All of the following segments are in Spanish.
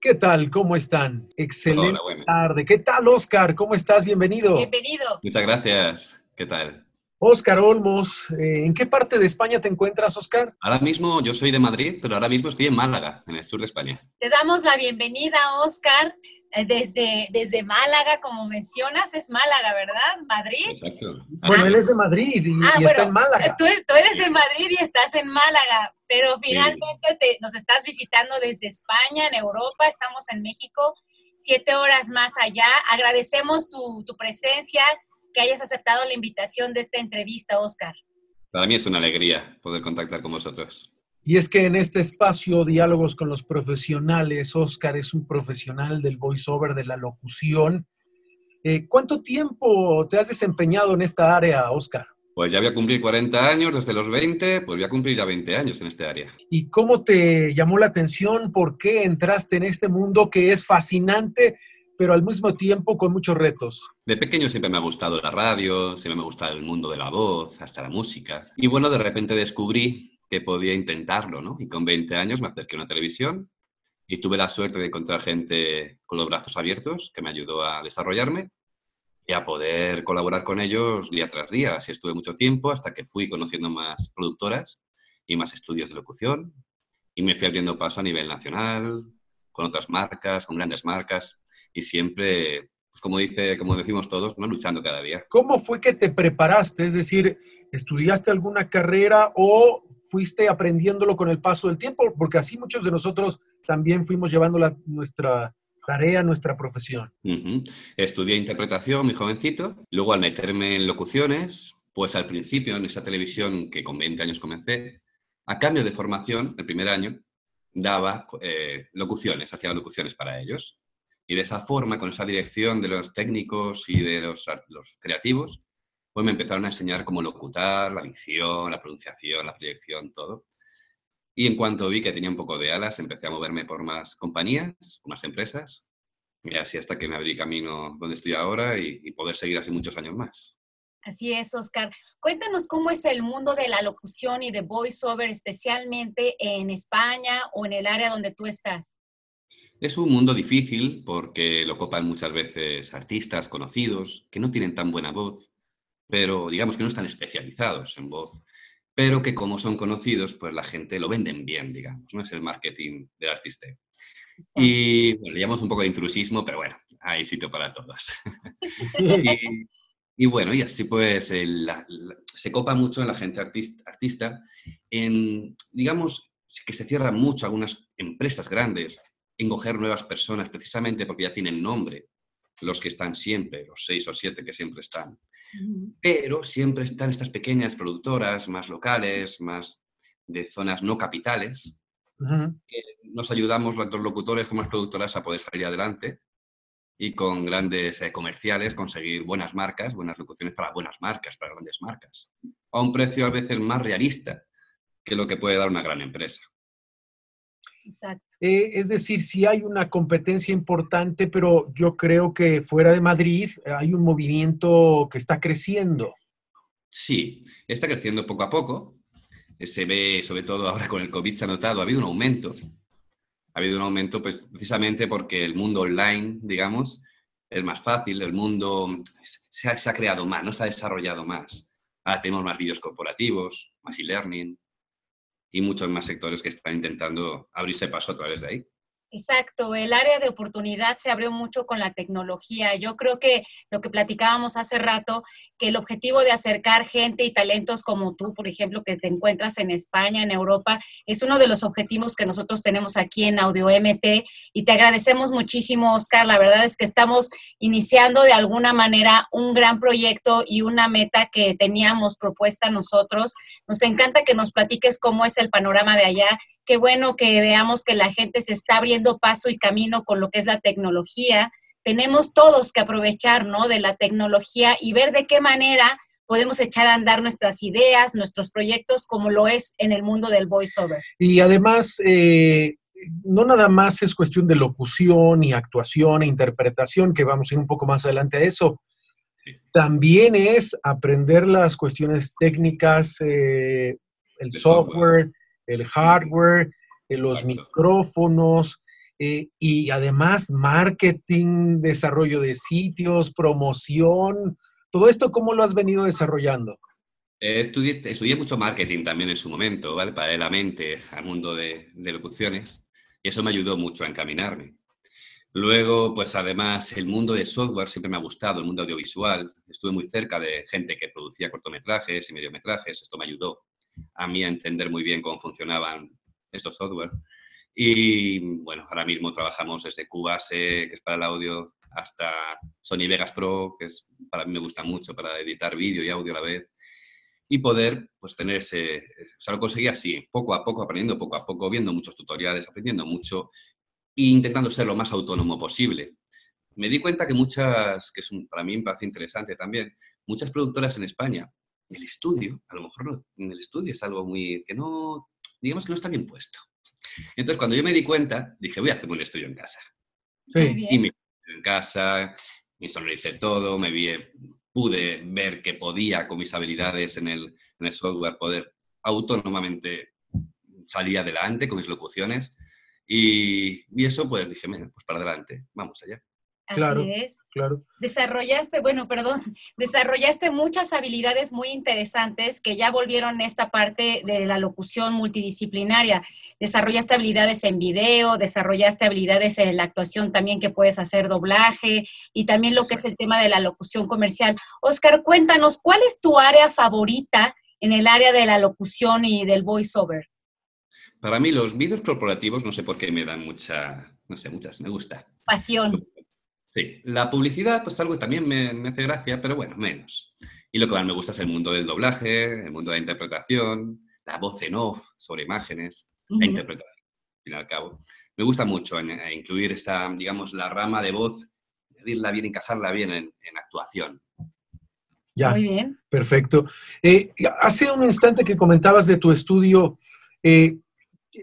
¿Qué tal? ¿Cómo están? Excelente tarde. ¿Qué tal, Oscar? ¿Cómo estás? Bienvenido. Bienvenido. Muchas gracias. ¿Qué tal? Oscar Olmos, eh, ¿en qué parte de España te encuentras, Oscar? Ahora mismo yo soy de Madrid, pero ahora mismo estoy en Málaga, en el sur de España. Te damos la bienvenida, Oscar, desde, desde Málaga, como mencionas, es Málaga, ¿verdad? Madrid. Exacto. Bueno, él es de Madrid y, Ah, y bueno, está en Málaga. Tú, tú eres de Madrid y estás en Málaga, pero finalmente te- nos estás visitando desde España, en Europa, estamos en México, siete horas más allá. Agradecemos tu, tu presencia, que hayas aceptado la invitación de esta entrevista, Oscar. Para mí es una alegría poder contactar con vosotros. Y es que en este espacio, Diálogos con los Profesionales, Oscar es un profesional del voiceover, de la locución. Eh, ¿Cuánto tiempo te has desempeñado en esta área, Oscar? Pues ya voy a cumplir 40 años, desde los 20, pues voy a cumplir ya 20 años en este área. ¿Y cómo te llamó la atención? ¿Por qué entraste en este mundo que es fascinante, pero al mismo tiempo con muchos retos? De pequeño siempre me ha gustado la radio, siempre me ha gustado el mundo de la voz, hasta la música. Y bueno, de repente descubrí que podía intentarlo, ¿no? Y con 20 años me acerqué a una televisión y tuve la suerte de encontrar gente con los brazos abiertos que me ayudó a desarrollarme y a poder colaborar con ellos día tras día. Así estuve mucho tiempo hasta que fui conociendo más productoras y más estudios de locución y me fui abriendo paso a nivel nacional, con otras marcas, con grandes marcas y siempre, pues como, dice, como decimos todos, ¿no? luchando cada día. ¿Cómo fue que te preparaste? Es decir, ¿estudiaste alguna carrera o fuiste aprendiéndolo con el paso del tiempo? Porque así muchos de nosotros también fuimos llevando la- nuestra tarea, nuestra profesión. Ujú. Estudié interpretación, mi jovencito. Luego, al meterme en locuciones, pues al principio, en esa televisión que con 20 años comencé, a cambio de formación, el primer año, daba eh, locuciones, hacía locuciones para ellos. Y de esa forma, con esa dirección de los técnicos y de los creativos, pues me empezaron a enseñar cómo locutar, la dicción, la pronunciación, la proyección, todo. Y en cuanto vi que tenía un poco de alas, empecé a moverme por más compañías, más empresas, y así hasta que me abrí camino donde estoy ahora y, y poder seguir así muchos años más. Así es, Oscar. Cuéntanos cómo es el mundo de la locución y de voiceover, especialmente en España o en el área donde tú estás. Es un mundo difícil porque lo copan muchas veces artistas conocidos que no tienen tan buena voz, pero digamos que no están especializados en voz, pero que como son conocidos, pues la gente lo venden bien, digamos, no es el marketing del artista. Y bueno, le llamamos un poco de intrusismo, pero bueno, hay sitio para todos. y, y bueno, y así pues el- la- la- se copa mucho en la gente artista, artista en, digamos, que se cierran mucho algunas empresas grandes en coger nuevas personas precisamente porque ya tienen nombre, los que están siempre, los seis o siete que siempre están. Pero siempre están estas pequeñas productoras más locales, más de zonas no capitales, que nos ayudamos los locutores como las productoras a poder salir adelante y con grandes eh, comerciales conseguir buenas marcas, buenas locuciones para buenas marcas, para grandes marcas, a un precio a veces más realista que lo que puede dar una gran empresa. Exacto. Eh, es decir, sí hay una competencia importante, pero yo creo que fuera de Madrid eh, hay un movimiento que está creciendo. Sí, está creciendo poco a poco. Eh, Se ve, sobre todo ahora con el COVID, se ha notado, ha habido un aumento. Ha habido un aumento pues, precisamente porque el mundo online, digamos, es más fácil, el mundo se ha, se ha creado más, no se ha desarrollado más. Ahora tenemos más vídeos corporativos, más e-learning y muchos más sectores que están intentando abrirse paso a través de ahí. Exacto, el área de oportunidad se abrió mucho con la tecnología. Yo creo que lo que platicábamos hace rato, que el objetivo de acercar gente y talentos como tú, por ejemplo, que te encuentras en España, en Europa, es uno de los objetivos que nosotros tenemos aquí en Audio MT y te agradecemos muchísimo, Oscar. La verdad es que estamos iniciando de alguna manera un gran proyecto y una meta que teníamos propuesta nosotros. Nos encanta que nos platiques cómo es el panorama de allá qué bueno que veamos que la gente se está abriendo paso y camino con lo que es la tecnología. Tenemos todos que aprovechar, ¿no? De la tecnología y ver de qué manera podemos echar a andar nuestras ideas, nuestros proyectos, como lo es en el mundo del voiceover. Y además, eh, no nada más es cuestión de locución y actuación e interpretación, que vamos a ir un poco más adelante a eso. También es aprender las cuestiones técnicas, eh, el software. El hardware, eh, los Exacto. micrófonos. eh, y además marketing, desarrollo de sitios, promoción, todo esto, ¿cómo lo has venido desarrollando? estudié, estudié, mucho marketing también en su momento, ¿vale? Paralelamente al mundo de, de locuciones y eso me ayudó mucho a encaminarme. Luego, pues además, el mundo de software siempre me ha gustado, el mundo audiovisual. Estuve muy cerca de gente que producía cortometrajes y mediometrajes. Esto me ayudó a mí a entender muy bien cómo funcionaban estos software. Y bueno, ahora mismo trabajamos desde Cubase, que es para el audio, hasta Sony Vegas Pro, que es, para mí me gusta mucho para editar vídeo y audio a la vez. Y poder pues, tener ese... O sea, lo conseguí así, poco a poco, aprendiendo poco a poco, viendo muchos tutoriales, aprendiendo mucho e intentando ser lo más autónomo posible. Me di cuenta que muchas, que es para mí me parece interesante también, muchas productoras en España, el estudio, a lo mejor en el estudio es algo muy, que no, digamos que no está bien puesto. Entonces, cuando yo me di cuenta, dije, voy a hacer un estudio en casa. Sí. Y me en casa, hice todo, me vi, pude ver que podía, con mis habilidades en el, en el software, poder autónomamente salir adelante con mis locuciones. Y, y eso, pues dije, pues para adelante, vamos allá. Así claro, es. Claro. Desarrollaste, bueno, perdón, desarrollaste muchas habilidades muy interesantes que ya volvieron esta parte de la locución multidisciplinaria. Desarrollaste habilidades en video, desarrollaste habilidades en la actuación también que puedes hacer doblaje y también lo que es el tema de la locución comercial. Oscar, cuéntanos, ¿cuál es tu área favorita en el área de la locución y del voiceover? Para mí los vídeos corporativos no sé por qué me dan mucha, no sé, muchas, me gusta. Pasión. Sí, la publicidad pues algo que también me, hace gracia, pero bueno, menos. Y lo que más me gusta es el mundo del doblaje, el mundo de la interpretación, la voz en off sobre imágenes, la interpretación, al fin y al cabo. Me gusta mucho incluir esta, digamos, la rama de voz, medirla bien, encajarla bien en, actuación. Ya, Muy bien. Perfecto. Eh, hace un instante que comentabas de tu estudio, eh,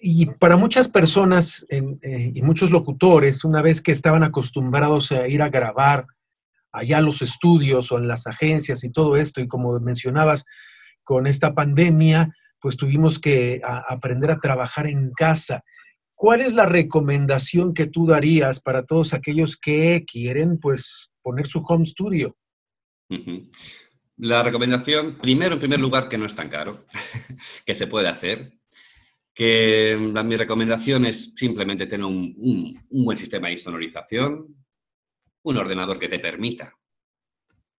y para muchas personas eh, y muchos locutores, una vez que estaban acostumbrados a ir a grabar allá a los estudios o en las agencias y todo esto, y como mencionabas, con esta pandemia, pues tuvimos que aprender a trabajar en casa. ¿Cuál es la recomendación que tú darías para todos aquellos que quieren, pues, poner su home studio? La recomendación, primero, en primer lugar, que no es tan caro, que se puede hacer que mi recomendación es simplemente tener un, buen sistema de sonorización, un ordenador que te permita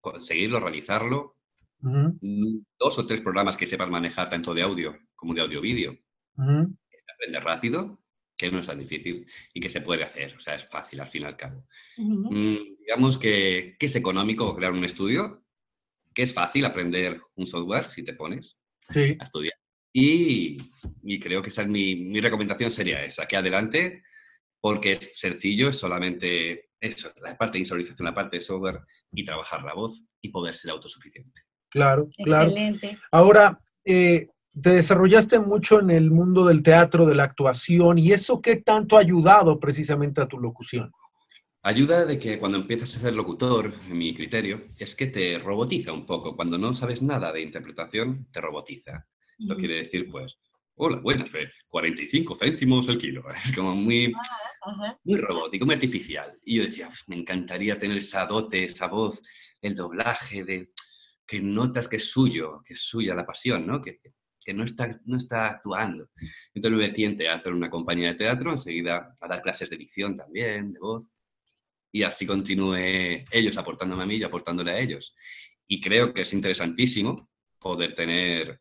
conseguirlo, realizarlo, dos o tres programas que sepas manejar tanto de audio como de audio-vídeo, aprender rápido, que no es tan difícil y que se puede hacer, o sea, es fácil al fin y al cabo. Mm, digamos que, que, es económico crear un estudio, que es fácil aprender un software si te pones a estudiar y, creo que esa es mi, recomendación sería esa, que adelante, porque es sencillo, es solamente eso, la parte de insonorización, la parte de software y trabajar la voz y poder ser autosuficiente. Claro, claro. Excelente. Ahora, eh, te desarrollaste mucho en el mundo del teatro, de la actuación, y eso qué tanto ha ayudado precisamente a tu locución? Ayuda de que cuando empiezas a ser locutor, en mi criterio, es que te robotiza un poco. Cuando no sabes nada de interpretación, te robotiza. Esto quiere decir, pues, hola, buenas, 45 céntimos el kilo. Es como muy, ah, muy robótico, muy artificial. Y yo decía, me encantaría tener esa dote, esa voz, el doblaje, de que notas que es suyo, que es suya la pasión, ¿no? Que, que no, está, no está actuando. Entonces me metí en teatro, en una compañía de teatro, enseguida a dar clases de dicción también, de voz. Y así continué ellos aportándome a mí y aportándole a ellos. Y creo que es interesantísimo poder tener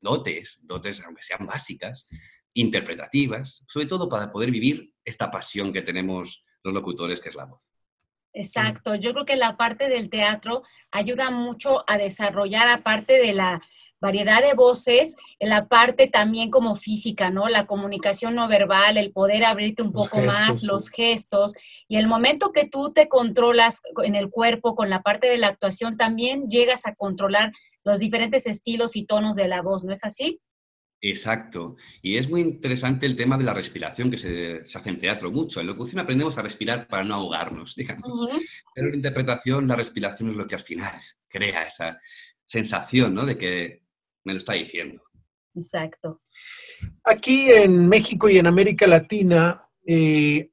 dotes, dotes aunque sean básicas, interpretativas, sobre todo para poder vivir esta pasión que tenemos los locutores, que es la voz. Exacto, yo creo que la parte del teatro ayuda mucho a desarrollar, aparte de la variedad de voces, en la parte también como física, ¿no? La comunicación no verbal, el poder abrirte un poco más, los gestos, y el momento que tú te controlas en el cuerpo con la parte de la actuación, también llegas a controlar los diferentes estilos y tonos de la voz, ¿no es así? Exacto. Y es muy interesante el tema de la respiración que se, hace en teatro mucho. En locución aprendemos a respirar para no ahogarnos, digamos. Pero en interpretación la respiración es lo que al final crea esa sensación ¿no? de que me lo está diciendo. Exacto. Aquí en México y en América Latina, eh,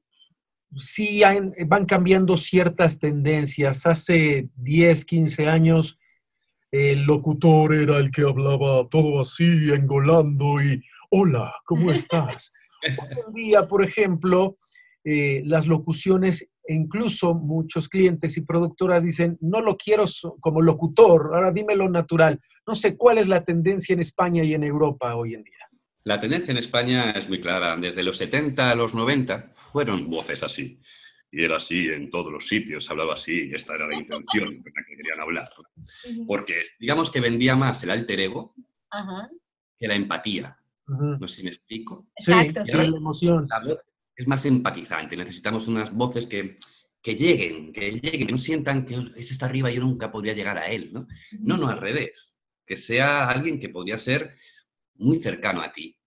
sí van cambiando ciertas tendencias. Hace 10, 15 años el locutor era el que hablaba todo así, engolando y, hola, ¿cómo estás? Hoy en día, por ejemplo, eh, las locuciones, incluso muchos clientes y productoras dicen, no lo quiero como locutor, ahora dímelo natural. No sé cuál es la tendencia en España y en Europa hoy en día. La tendencia en España es muy clara. Desde los 70 a los 90 fueron voces así. Y era así en todos los sitios, hablaba así, y esta era la intención con la que querían hablar. Porque digamos que vendía más el alter ego que la empatía. No sé si me explico. Exacto, sí, la emoción. La voz es más empatizante. Necesitamos unas voces que, que lleguen, que lleguen, que no sientan que ese está arriba y yo nunca podría llegar a él. ¿no? no, no, al revés. Que sea alguien que podría ser muy cercano a ti.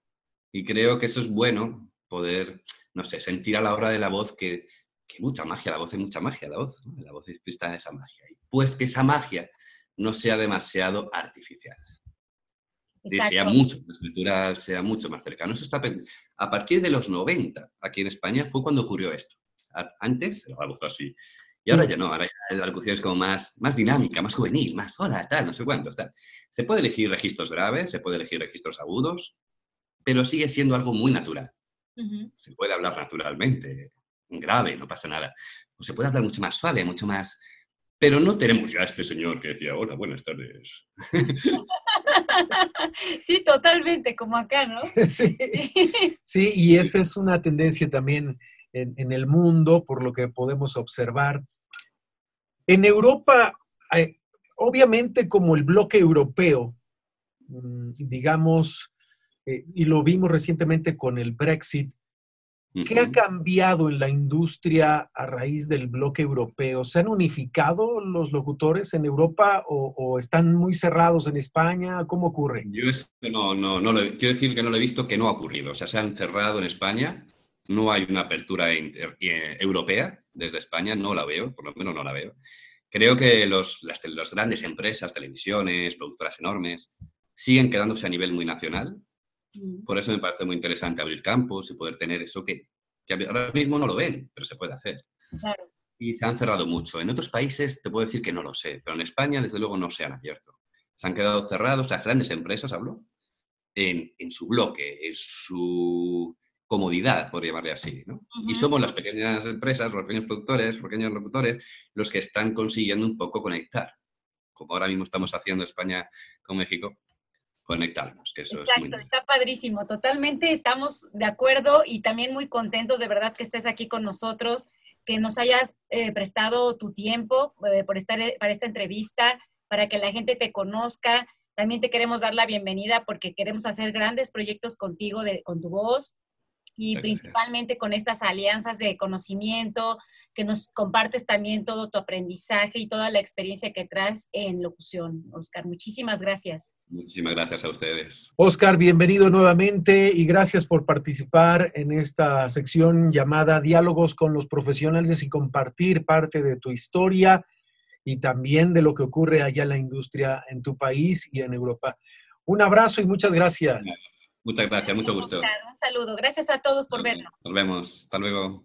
Y creo que eso es bueno, poder, no sé, sentir a la hora de la voz que, que mucha magia, la voz es mucha magia, la voz, la voz está esa magia. Pues que esa magia no sea demasiado artificial. Y sea mucho más natural, sea mucho más cercano. Eso está a partir de los 90, aquí en España, fue cuando ocurrió esto. Antes la voz así. Y ahora ya no, ahora ya la locución es como más, más dinámica, más juvenil, más hola, tal, no sé cuánto, tal. Se puede elegir registros graves, se puede elegir registros agudos, pero sigue siendo algo muy natural. Se puede hablar naturalmente, grave, no pasa nada. O se puede hablar mucho más suave, mucho más... Pero no tenemos ya a este señor que decía, hola, buenas tardes. Sí, totalmente, como acá, ¿no? Sí, sí. y esa es una tendencia también en, en, el mundo, por lo que podemos observar. En Europa, eh, obviamente como el bloque europeo, mm, digamos, eh, y lo vimos recientemente con el Brexit, ¿qué ha cambiado en la industria a raíz del bloque europeo? ¿Se han unificado los locutores en Europa o, están muy cerrados en España? ¿Cómo ocurre? Yo no, no, no quiero decir que no lo he visto, que no ha ocurrido. O sea, se han cerrado en España, no hay una apertura eh, europea desde España, no la veo, por lo menos no la veo. Creo que los, las, grandes empresas, televisiones, productoras enormes, siguen quedándose a nivel muy nacional. Por eso me parece muy interesante abrir campos y poder tener eso que, ahora mismo no lo ven, pero se puede hacer. Y se han cerrado mucho. En otros países te puedo decir que no lo sé, pero en España desde luego no se han abierto. Se han quedado cerrados las grandes empresas, hablo, en, en su bloque, en su comodidad, por llamarle así. ¿no? Y somos las pequeñas empresas, los pequeños productores, los pequeños locutores, los que están consiguiendo un poco conectar, como ahora mismo estamos haciendo España con México, conectarnos. Que eso Exacto, está padrísimo, totalmente estamos de acuerdo y también muy contentos de verdad que estés aquí con nosotros, que nos hayas eh, prestado tu tiempo eh, por estar eh, para esta entrevista, para que la gente te conozca. También te queremos dar la bienvenida porque queremos hacer grandes proyectos contigo, de, con tu voz, y principalmente con estas alianzas de conocimiento, que nos compartes también todo tu aprendizaje y toda la experiencia que traes en locución. Oscar, muchísimas gracias. Muchísimas gracias a ustedes. Oscar, bienvenido nuevamente y gracias por participar en esta sección llamada Diálogos con los profesionales y compartir parte de tu historia y también de lo que ocurre allá en la industria en tu país y en Europa. Un abrazo y muchas gracias. Muchas gracias, mucho gusto. Un saludo. Gracias a todos por vernos. Nos vemos. Hasta luego.